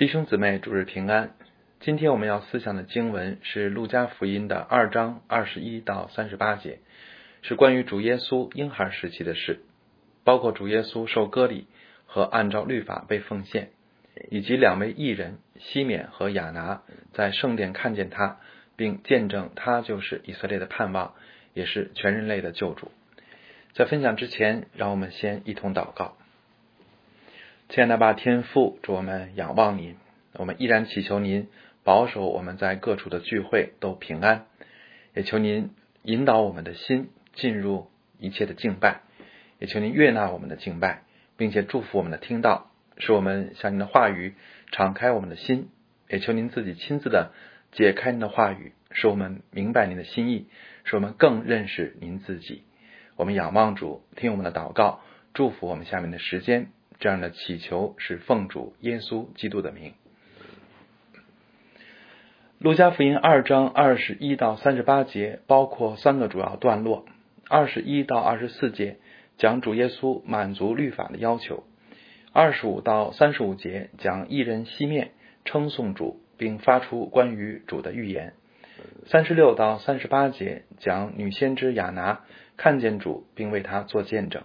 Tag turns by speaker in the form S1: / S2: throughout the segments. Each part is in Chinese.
S1: 弟兄姊妹，主日平安。今天我们要思想的经文是路加福音的二章二十一到三十八节，是关于主耶稣婴孩时期的事，包括主耶稣受割礼和按照律法被奉献，以及两位艺人西缅和亚拿在圣殿看见他，并见证他就是以色列的盼望，也是全人类的救主。在分享之前，让我们先一同祷告。亲爱的爸天父，主我们仰望您，我们依然祈求您保守我们在各处的聚会都平安，也求您引导我们的心进入一切的敬拜，也求您悦纳我们的敬拜，并且祝福我们的听到，使我们向您的话语敞开我们的心，也求您自己亲自的解开您的话语，使我们明白您的心意，使我们更认识您自己。我们仰望主，听我们的祷告，祝福我们下面的时间。这样的祈求是奉主耶稣基督的名。路加福音二章二十一到三十八节包括三个主要段落。二十一到二十四节讲主耶稣满足律法的要求。二十五到三十五节讲一人西面称颂主，并发出关于主的预言。三十六到三十八节讲女先知雅拿看见主，并为他做见证。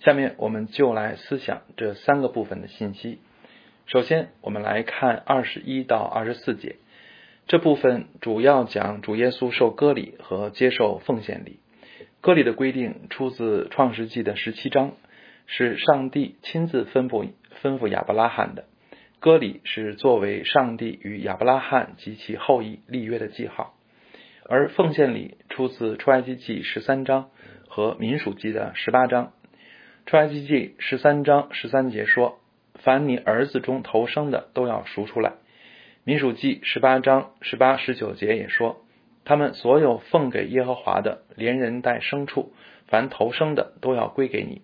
S1: 下面我们就来思想这三个部分的信息。首先，我们来看二十一到二十四节，这部分主要讲主耶稣受割礼和接受奉献礼。割礼的规定出自创世纪的十七章，是上帝亲自吩咐吩咐亚伯拉罕的。割礼是作为上帝与亚伯拉罕及其后裔立约的记号，而奉献礼出自出埃及记十三章和民数记的十八章。出埃及记十三章十三节说：“凡你儿子中头生的，都要赎出来。”民数记十八章十八十九节也说：“他们所有奉给耶和华的，连人带牲畜，凡头生的，都要归给你。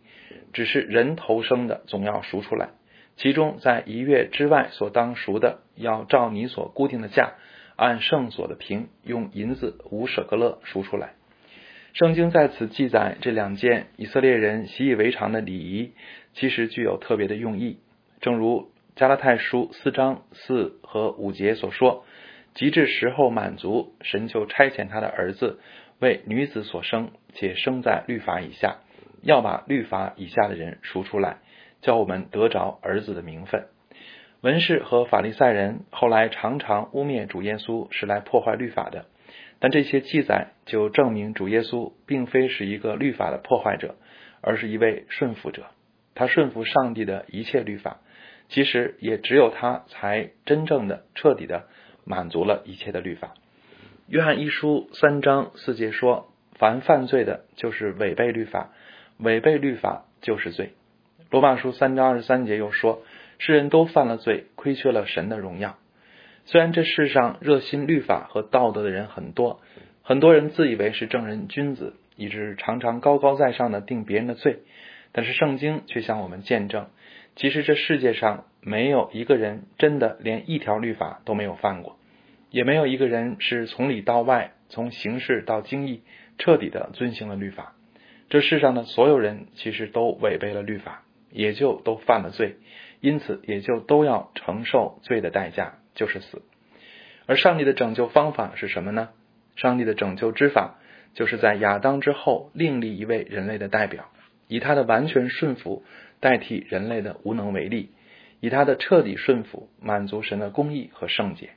S1: 只是人头生的，总要赎出来。其中在一月之外所当赎的，要照你所固定的价，按圣所的平，用银子五舍格勒赎出来。”圣经在此记载这两件以色列人习以为常的礼仪，其实具有特别的用意。正如加拉太书四章四和五节所说：“及至时候满足，神就差遣他的儿子为女子所生，且生在律法以下，要把律法以下的人赎出来，叫我们得着儿子的名分。”文士和法利赛人后来常常污蔑主耶稣是来破坏律法的。但这些记载就证明主耶稣并非是一个律法的破坏者，而是一位顺服者。他顺服上帝的一切律法，其实也只有他才真正的、彻底的满足了一切的律法。约翰一书三章四节说：“凡犯罪的，就是违背律法；违背律法，就是罪。”罗马书三章二十三节又说：“世人都犯了罪，亏缺了神的荣耀。”虽然这世上热心律法和道德的人很多，很多人自以为是正人君子，以致常常高高在上的定别人的罪，但是圣经却向我们见证，其实这世界上没有一个人真的连一条律法都没有犯过，也没有一个人是从里到外，从形式到经义彻底的遵行了律法。这世上的所有人其实都违背了律法，也就都犯了罪，因此也就都要承受罪的代价。就是死，而上帝的拯救方法是什么呢？上帝的拯救之法，就是在亚当之后另立一位人类的代表，以他的完全顺服代替人类的无能为力，以他的彻底顺服满足神的公义和圣洁，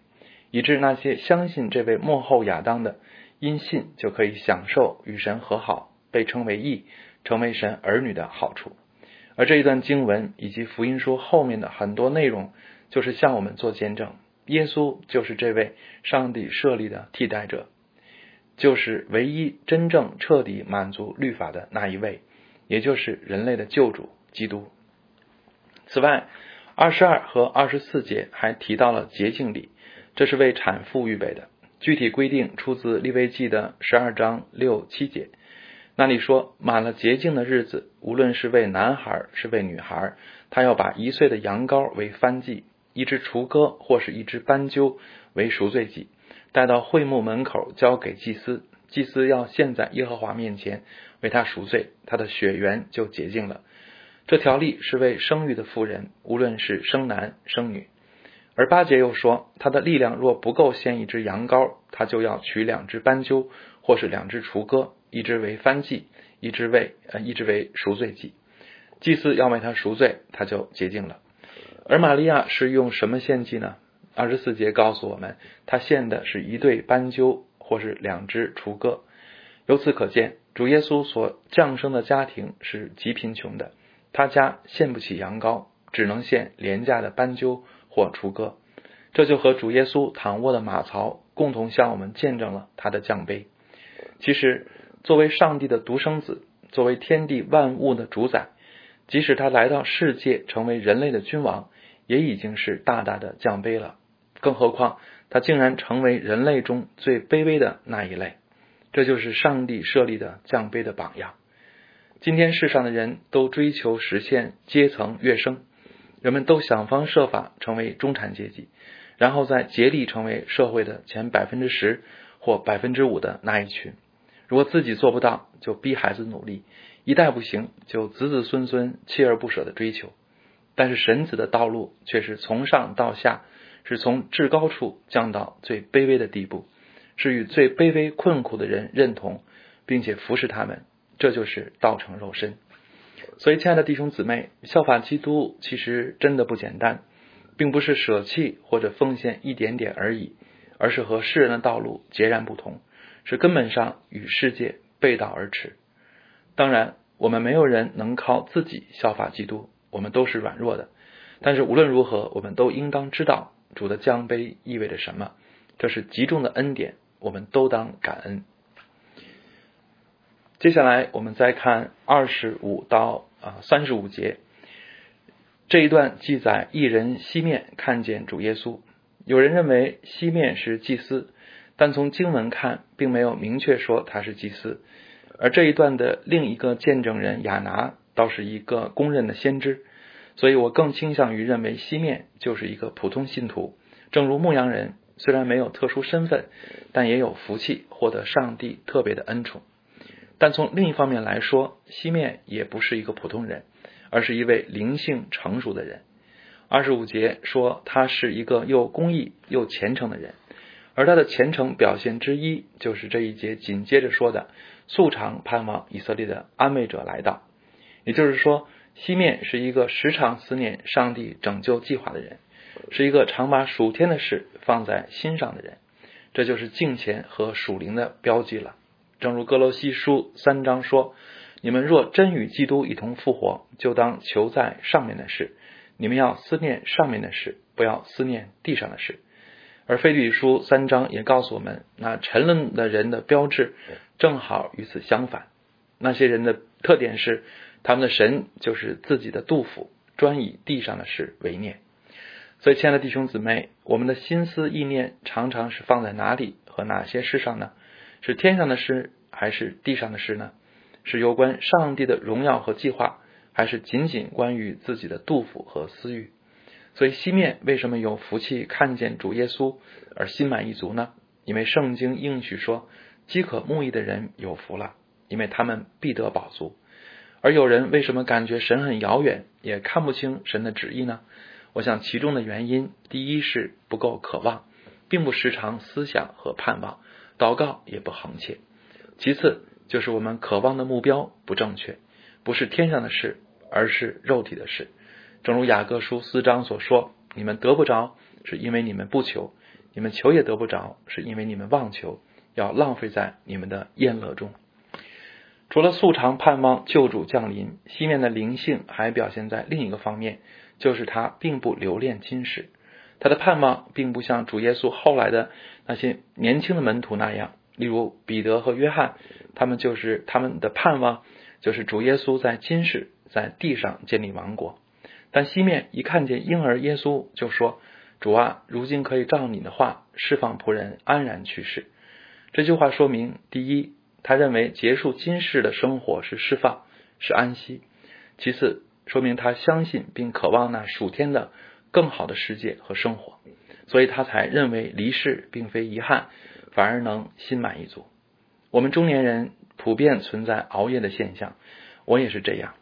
S1: 以致那些相信这位幕后亚当的，因信就可以享受与神和好，被称为义，成为神儿女的好处。而这一段经文以及福音书后面的很多内容，就是向我们做见证。耶稣就是这位上帝设立的替代者，就是唯一真正彻底满足律法的那一位，也就是人类的救主基督。此外，二十二和二十四节还提到了洁净礼，这是为产妇预备的。具体规定出自利未记的十二章六七节，那里说，满了洁净的日子，无论是为男孩是为女孩，他要把一岁的羊羔为燔祭。一只雏鸽或是一只斑鸠为赎罪祭，带到会幕门口交给祭司，祭司要献在耶和华面前为他赎罪，他的血缘就洁净了。这条例是为生育的妇人，无论是生男生女。而八节又说，他的力量若不够献一只羊羔，他就要取两只斑鸠，或是两只雏鸽，一只为翻祭，一只为呃一只为赎罪祭。祭司要为他赎罪，他就洁净了。而玛利亚是用什么献祭呢？二十四节告诉我们，他献的是一对斑鸠，或是两只雏鸽。由此可见，主耶稣所降生的家庭是极贫穷的，他家献不起羊羔，只能献廉价的斑鸠。或雏鸽，这就和主耶稣躺卧的马槽共同向我们见证了他的降杯。其实，作为上帝的独生子，作为天地万物的主宰，即使他来到世界成为人类的君王，也已经是大大的降杯了。更何况，他竟然成为人类中最卑微的那一类，这就是上帝设立的降杯的榜样。今天世上的人都追求实现阶层跃升。人们都想方设法成为中产阶级，然后再竭力成为社会的前百分之十或百分之五的那一群。如果自己做不到，就逼孩子努力；一代不行，就子子孙孙锲而不舍的追求。但是神子的道路却是从上到下，是从至高处降到最卑微的地步，是与最卑微困苦的人认同，并且服侍他们。这就是道成肉身。所以，亲爱的弟兄姊妹，效法基督其实真的不简单，并不是舍弃或者奉献一点点而已，而是和世人的道路截然不同，是根本上与世界背道而驰。当然，我们没有人能靠自己效法基督，我们都是软弱的。但是无论如何，我们都应当知道主的降杯意味着什么，这是极重的恩典，我们都当感恩。接下来，我们再看二十五到啊三十五节这一段记载，一人西面看见主耶稣。有人认为西面是祭司，但从经文看，并没有明确说他是祭司。而这一段的另一个见证人亚拿，倒是一个公认的先知。所以我更倾向于认为西面就是一个普通信徒。正如牧羊人虽然没有特殊身份，但也有福气，获得上帝特别的恩宠。但从另一方面来说，西面也不是一个普通人，而是一位灵性成熟的人。二十五节说他是一个又公义又虔诚的人，而他的虔诚表现之一，就是这一节紧接着说的“素常盼望以色列的安慰者来到”。也就是说，西面是一个时常思念上帝拯救计划的人，是一个常把属天的事放在心上的人。这就是敬虔和属灵的标记了。正如哥罗西书三章说：“你们若真与基督一同复活，就当求在上面的事。你们要思念上面的事，不要思念地上的事。”而腓立书三章也告诉我们，那沉沦的人的标志正好与此相反。那些人的特点是，他们的神就是自己的杜甫，专以地上的事为念。所以，亲爱的弟兄姊妹，我们的心思意念常常是放在哪里和哪些事上呢？是天上的事还是地上的事呢？是有关上帝的荣耀和计划，还是仅仅关于自己的杜甫和私欲？所以西面为什么有福气看见主耶稣而心满意足呢？因为圣经应许说，饥渴慕义的人有福了，因为他们必得饱足。而有人为什么感觉神很遥远，也看不清神的旨意呢？我想其中的原因，第一是不够渴望，并不时常思想和盼望。祷告也不恒切，其次就是我们渴望的目标不正确，不是天上的事，而是肉体的事。正如雅各书四章所说：“你们得不着，是因为你们不求；你们求也得不着，是因为你们妄求，要浪费在你们的宴乐中。”除了素常盼望救主降临，西面的灵性还表现在另一个方面，就是他并不留恋今世。他的盼望并不像主耶稣后来的那些年轻的门徒那样，例如彼得和约翰，他们就是他们的盼望，就是主耶稣在今世在地上建立王国。但西面一看见婴儿耶稣，就说：“主啊，如今可以照你的话释放仆人安然去世。”这句话说明，第一，他认为结束今世的生活是释放，是安息；其次，说明他相信并渴望那属天的。更好的世界和生活，所以他才认为离世并非遗憾，反而能心满意足。我们中年人普遍存在熬夜的现象，我也是这样。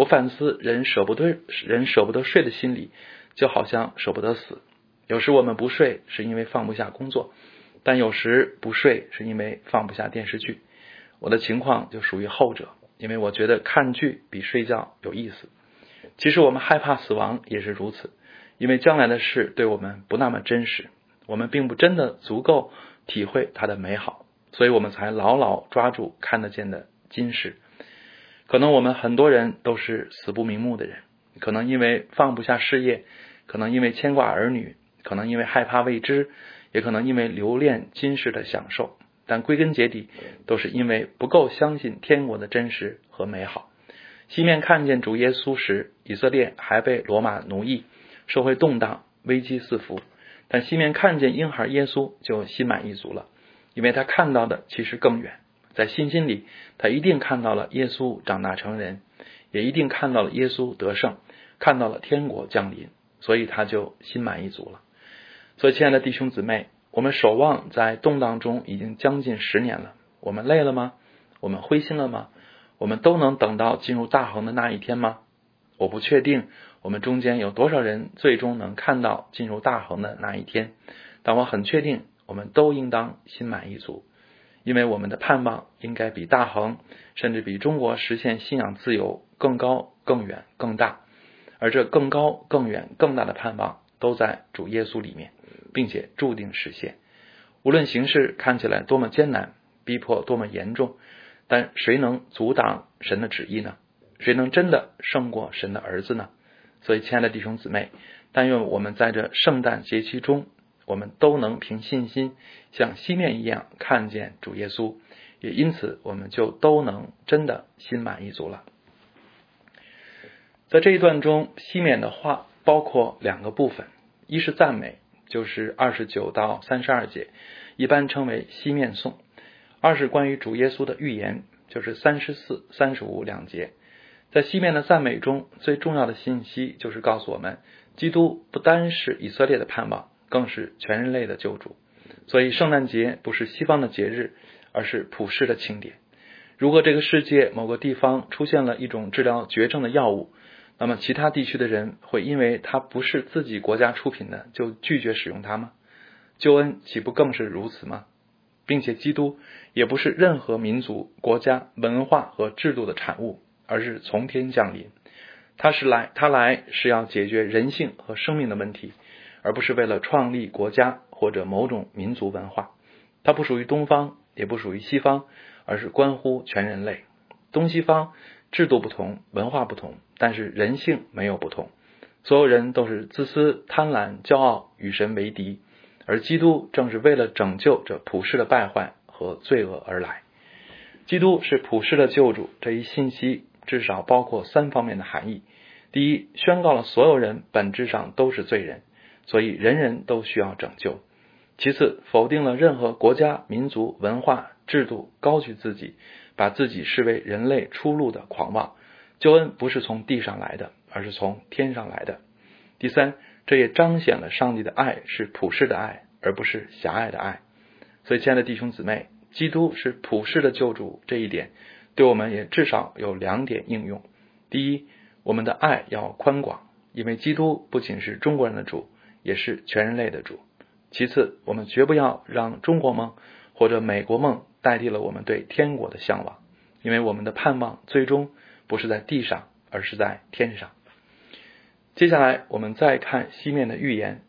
S1: 我反思人舍不得人舍不得睡的心理，就好像舍不得死。有时我们不睡是因为放不下工作，但有时不睡是因为放不下电视剧。我的情况就属于后者，因为我觉得看剧比睡觉有意思。其实我们害怕死亡也是如此，因为将来的事对我们不那么真实，我们并不真的足够体会它的美好，所以我们才牢牢抓住看得见的今世。可能我们很多人都是死不瞑目的人，可能因为放不下事业，可能因为牵挂儿女，可能因为害怕未知，也可能因为留恋今世的享受。但归根结底，都是因为不够相信天国的真实和美好。西面看见主耶稣时，以色列还被罗马奴役，社会动荡，危机四伏；但西面看见婴孩耶稣，就心满意足了，因为他看到的其实更远。在信心里，他一定看到了耶稣长大成人，也一定看到了耶稣得胜，看到了天国降临，所以他就心满意足了。所以，亲爱的弟兄姊妹。我们守望在动荡中已经将近十年了，我们累了吗？我们灰心了吗？我们都能等到进入大恒的那一天吗？我不确定我们中间有多少人最终能看到进入大恒的那一天，但我很确定我们都应当心满意足，因为我们的盼望应该比大恒，甚至比中国实现信仰自由更高、更远、更大，而这更高、更远、更大的盼望都在主耶稣里面。并且注定实现，无论形势看起来多么艰难，逼迫多么严重，但谁能阻挡神的旨意呢？谁能真的胜过神的儿子呢？所以，亲爱的弟兄姊妹，但愿我们在这圣诞节期中，我们都能凭信心像西面一样看见主耶稣，也因此我们就都能真的心满意足了。在这一段中，西面的话包括两个部分，一是赞美。就是二十九到三十二节，一般称为西面颂；二是关于主耶稣的预言，就是三十四、三十五两节。在西面的赞美中，最重要的信息就是告诉我们，基督不单是以色列的盼望，更是全人类的救主。所以，圣诞节不是西方的节日，而是普世的庆典。如果这个世界某个地方出现了一种治疗绝症的药物，那么，其他地区的人会因为它不是自己国家出品的，就拒绝使用它吗？救恩岂不更是如此吗？并且，基督也不是任何民族、国家、文化和制度的产物，而是从天降临。他是来，他来是要解决人性和生命的问题，而不是为了创立国家或者某种民族文化。它不属于东方，也不属于西方，而是关乎全人类。东西方。制度不同，文化不同，但是人性没有不同。所有人都是自私、贪婪、骄傲，与神为敌。而基督正是为了拯救这普世的败坏和罪恶而来。基督是普世的救主，这一信息至少包括三方面的含义：第一，宣告了所有人本质上都是罪人，所以人人都需要拯救；其次，否定了任何国家、民族、文化、制度高举自己。把自己视为人类出路的狂妄，救恩不是从地上来的，而是从天上来的。第三，这也彰显了上帝的爱是普世的爱，而不是狭隘的爱。所以，亲爱的弟兄姊妹，基督是普世的救主，这一点对我们也至少有两点应用：第一，我们的爱要宽广，因为基督不仅是中国人的主，也是全人类的主；其次，我们绝不要让中国梦或者美国梦。代替了我们对天国的向往，因为我们的盼望最终不是在地上，而是在天上。接下来，我们再看西面的预言。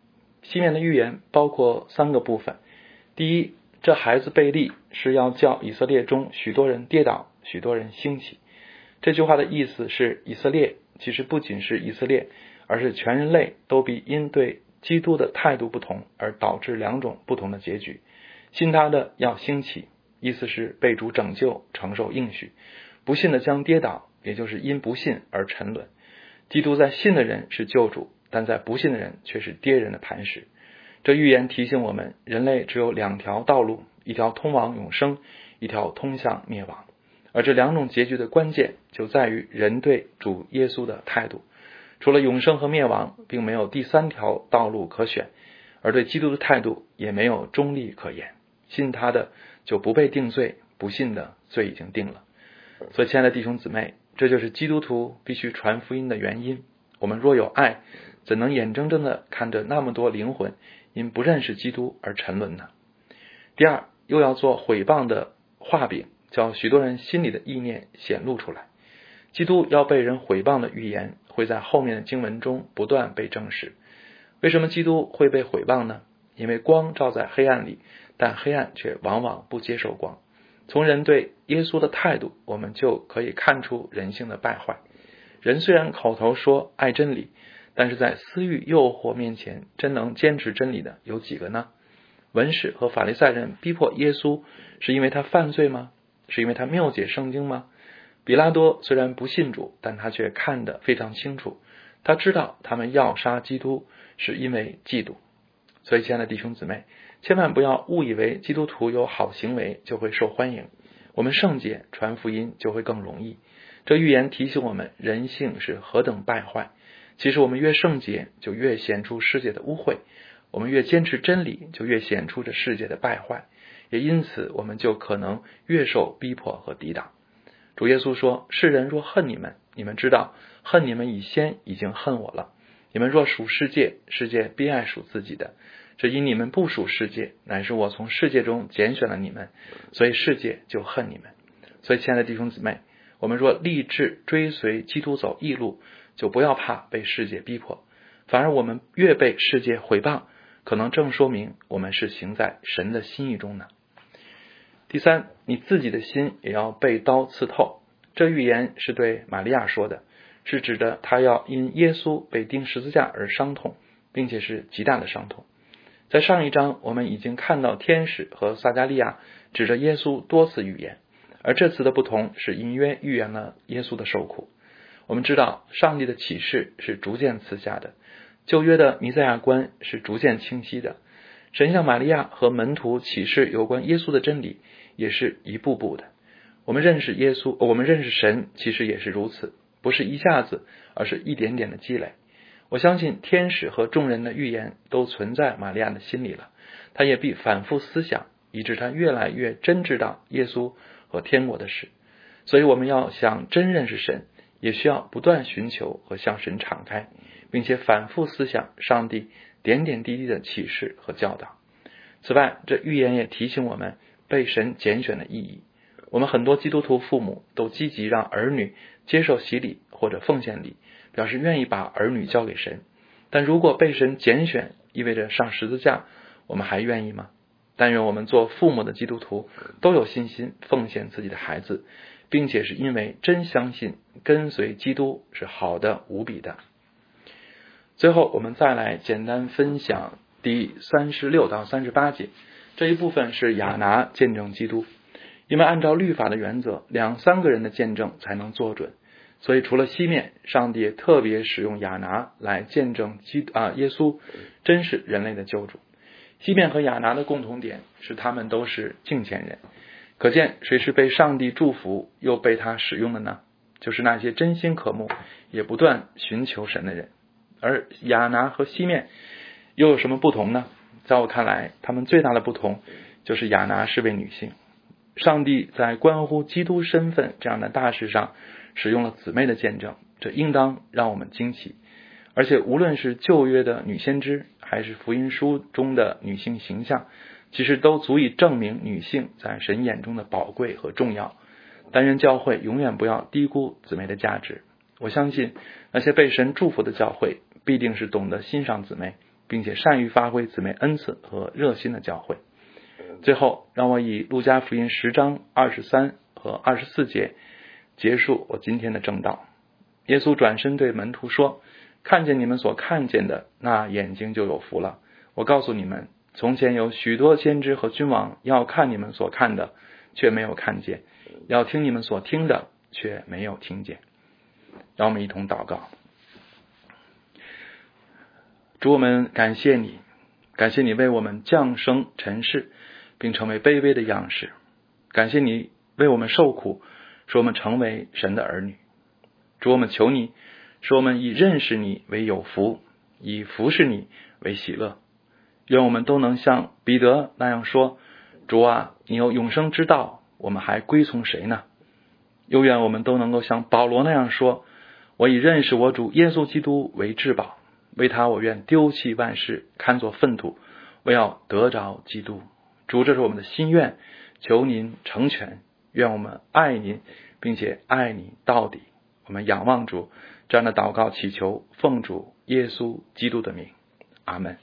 S1: 西面的预言包括三个部分：第一，这孩子贝利是要叫以色列中许多人跌倒，许多人兴起。这句话的意思是，以色列其实不仅是以色列，而是全人类都必因对基督的态度不同而导致两种不同的结局。信他的要兴起。意思是被主拯救，承受应许；不信的将跌倒，也就是因不信而沉沦。基督在信的人是救主，但在不信的人却是跌人的磐石。这预言提醒我们，人类只有两条道路：一条通往永生，一条通向灭亡。而这两种结局的关键就在于人对主耶稣的态度。除了永生和灭亡，并没有第三条道路可选；而对基督的态度也没有中立可言。信他的。就不被定罪，不信的罪已经定了。所以，亲爱的弟兄姊妹，这就是基督徒必须传福音的原因。我们若有爱，怎能眼睁睁的看着那么多灵魂因不认识基督而沉沦呢？第二，又要做毁谤的画饼，叫许多人心里的意念显露出来。基督要被人毁谤的预言，会在后面的经文中不断被证实。为什么基督会被毁谤呢？因为光照在黑暗里，但黑暗却往往不接受光。从人对耶稣的态度，我们就可以看出人性的败坏。人虽然口头说爱真理，但是在私欲诱惑面前，真能坚持真理的有几个呢？文士和法利赛人逼迫耶稣，是因为他犯罪吗？是因为他谬解圣经吗？比拉多虽然不信主，但他却看得非常清楚。他知道他们要杀基督，是因为嫉妒。所以，亲爱的弟兄姊妹，千万不要误以为基督徒有好行为就会受欢迎，我们圣洁传福音就会更容易。这预言提醒我们，人性是何等败坏。其实，我们越圣洁，就越显出世界的污秽；我们越坚持真理，就越显出这世界的败坏。也因此，我们就可能越受逼迫和抵挡。主耶稣说：“世人若恨你们，你们知道，恨你们以先已经恨我了。你们若属世界，世界必爱属自己的。这因你们不属世界，乃是我从世界中拣选了你们，所以世界就恨你们。所以，亲爱的弟兄姊妹，我们若立志追随基督走义路，就不要怕被世界逼迫，反而我们越被世界毁谤，可能正说明我们是行在神的心意中呢。”第三，你自己的心也要被刀刺透。这预言是对玛利亚说的，是指的她要因耶稣被钉十字架而伤痛，并且是极大的伤痛。在上一章，我们已经看到天使和撒加利亚指着耶稣多次预言，而这次的不同是隐约预言了耶稣的受苦。我们知道，上帝的启示是逐渐赐下的，旧约的弥赛亚观是逐渐清晰的，神向玛利亚和门徒启示有关耶稣的真理。也是一步步的。我们认识耶稣，我们认识神，其实也是如此，不是一下子，而是一点点的积累。我相信天使和众人的预言都存在玛利亚的心里了，他也必反复思想，以致他越来越真知道耶稣和天国的事。所以，我们要想真认识神，也需要不断寻求和向神敞开，并且反复思想上帝点点滴滴的启示和教导。此外，这预言也提醒我们。被神拣选的意义，我们很多基督徒父母都积极让儿女接受洗礼或者奉献礼，表示愿意把儿女交给神。但如果被神拣选意味着上十字架，我们还愿意吗？但愿我们做父母的基督徒都有信心奉献自己的孩子，并且是因为真相信跟随基督是好的无比的。最后，我们再来简单分享第三十六到三十八节。这一部分是亚拿见证基督，因为按照律法的原则，两三个人的见证才能做准，所以除了西面，上帝特别使用亚拿来见证基啊耶稣真是人类的救主。西面和亚拿的共同点是他们都是敬虔人，可见谁是被上帝祝福又被他使用的呢？就是那些真心渴慕也不断寻求神的人。而亚拿和西面又有什么不同呢？在我看来，他们最大的不同就是亚拿是位女性。上帝在关乎基督身份这样的大事上使用了姊妹的见证，这应当让我们惊奇。而且，无论是旧约的女先知，还是福音书中的女性形象，其实都足以证明女性在神眼中的宝贵和重要。但愿教会永远不要低估姊妹的价值。我相信那些被神祝福的教会，必定是懂得欣赏姊妹。并且善于发挥姊妹恩赐和热心的教会。最后，让我以路加福音十章二十三和二十四节结束我今天的正道。耶稣转身对门徒说：“看见你们所看见的，那眼睛就有福了。我告诉你们，从前有许多先知和君王要看你们所看的，却没有看见；要听你们所听的，却没有听见。”让我们一同祷告。主我们感谢你，感谢你为我们降生尘世，并成为卑微的样式。感谢你为我们受苦，使我们成为神的儿女。主我们求你，使我们以认识你为有福，以服侍你为喜乐。愿我们都能像彼得那样说：“主啊，你有永生之道，我们还归从谁呢？”又愿我们都能够像保罗那样说：“我以认识我主耶稣基督为至宝。”为他，我愿丢弃万事，看作粪土，我要得着基督。主，这是我们的心愿，求您成全。愿我们爱您，并且爱你到底。我们仰望主，这样的祷告祈求，奉主耶稣基督的名，阿门。